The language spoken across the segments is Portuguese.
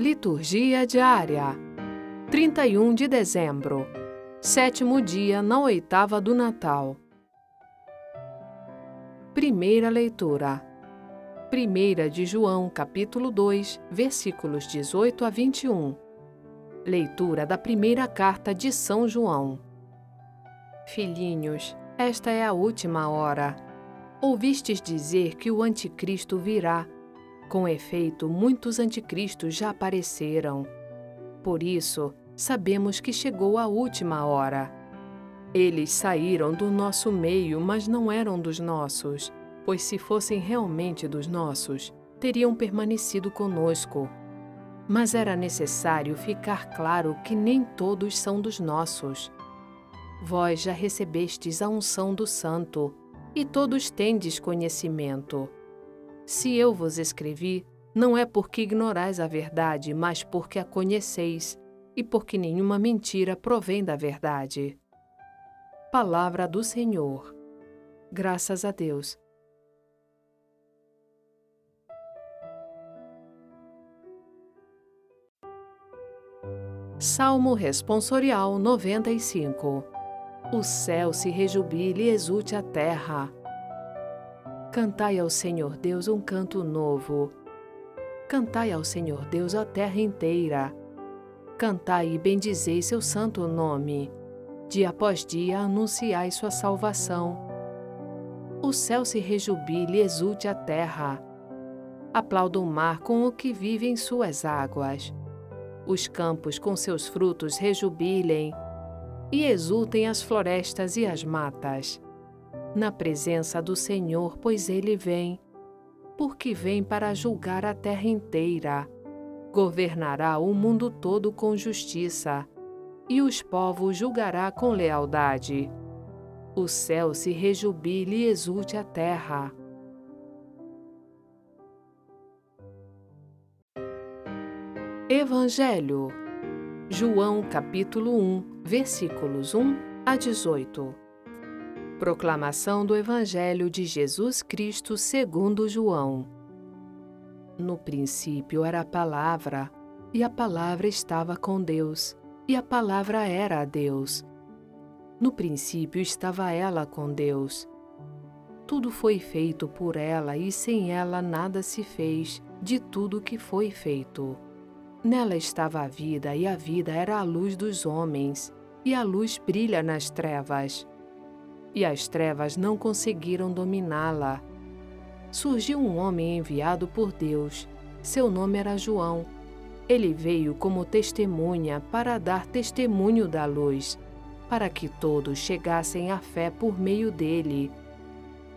Liturgia diária. 31 de dezembro. Sétimo dia na oitava do Natal. Primeira leitura. Primeira de João, capítulo 2, versículos 18 a 21. Leitura da primeira carta de São João. Filhinhos, esta é a última hora. Ouvistes dizer que o anticristo virá. Com efeito, muitos anticristos já apareceram. Por isso, sabemos que chegou a última hora. Eles saíram do nosso meio, mas não eram dos nossos, pois se fossem realmente dos nossos, teriam permanecido conosco. Mas era necessário ficar claro que nem todos são dos nossos. Vós já recebestes a unção do Santo, e todos tendes conhecimento. Se eu vos escrevi, não é porque ignorais a verdade, mas porque a conheceis, e porque nenhuma mentira provém da verdade. Palavra do Senhor. Graças a Deus. Salmo Responsorial 95 O céu se rejubile e exulte a terra. Cantai ao Senhor Deus um canto novo. Cantai ao Senhor Deus a terra inteira. Cantai e bendizei seu santo nome. Dia após dia anunciai sua salvação. O céu se rejubile e exulte a terra. Aplauda o mar com o que vive em suas águas. Os campos com seus frutos rejubilem e exultem as florestas e as matas. Na presença do Senhor, pois ele vem, porque vem para julgar a terra inteira. Governará o mundo todo com justiça e os povos julgará com lealdade. O céu se rejubile e exulte a terra. Evangelho João capítulo 1, versículos 1 a 18. Proclamação do Evangelho de Jesus Cristo segundo João. No princípio era a palavra, e a palavra estava com Deus, e a palavra era Deus. No princípio estava ela com Deus. Tudo foi feito por ela e sem ela nada se fez de tudo que foi feito. Nela estava a vida, e a vida era a luz dos homens, e a luz brilha nas trevas. E as trevas não conseguiram dominá-la. Surgiu um homem enviado por Deus. Seu nome era João. Ele veio como testemunha para dar testemunho da luz, para que todos chegassem à fé por meio dele.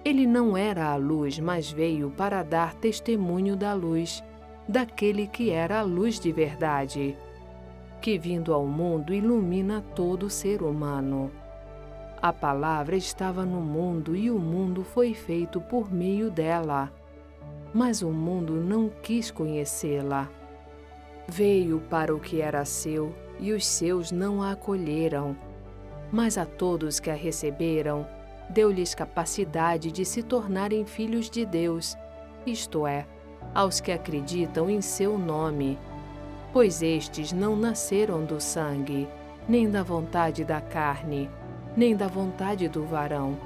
Ele não era a luz, mas veio para dar testemunho da luz daquele que era a luz de verdade, que vindo ao mundo ilumina todo ser humano. A palavra estava no mundo e o mundo foi feito por meio dela, mas o mundo não quis conhecê-la. Veio para o que era seu e os seus não a acolheram, mas a todos que a receberam, deu-lhes capacidade de se tornarem filhos de Deus, isto é, aos que acreditam em seu nome, pois estes não nasceram do sangue, nem da vontade da carne, nem da vontade do varão,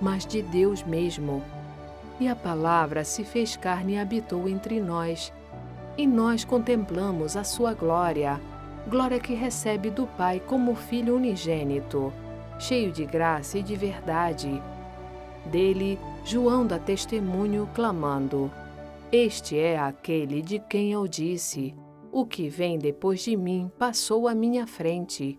mas de Deus mesmo. E a palavra se fez carne e habitou entre nós, e nós contemplamos a sua glória, glória que recebe do Pai como Filho unigênito, cheio de graça e de verdade. Dele, João dá testemunho, clamando: este é aquele de quem eu disse: O que vem depois de mim passou à minha frente,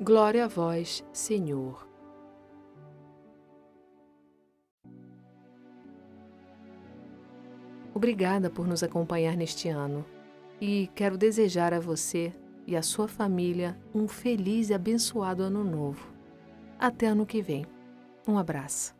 Glória a vós, Senhor. Obrigada por nos acompanhar neste ano e quero desejar a você e a sua família um feliz e abençoado ano novo. Até ano que vem. Um abraço.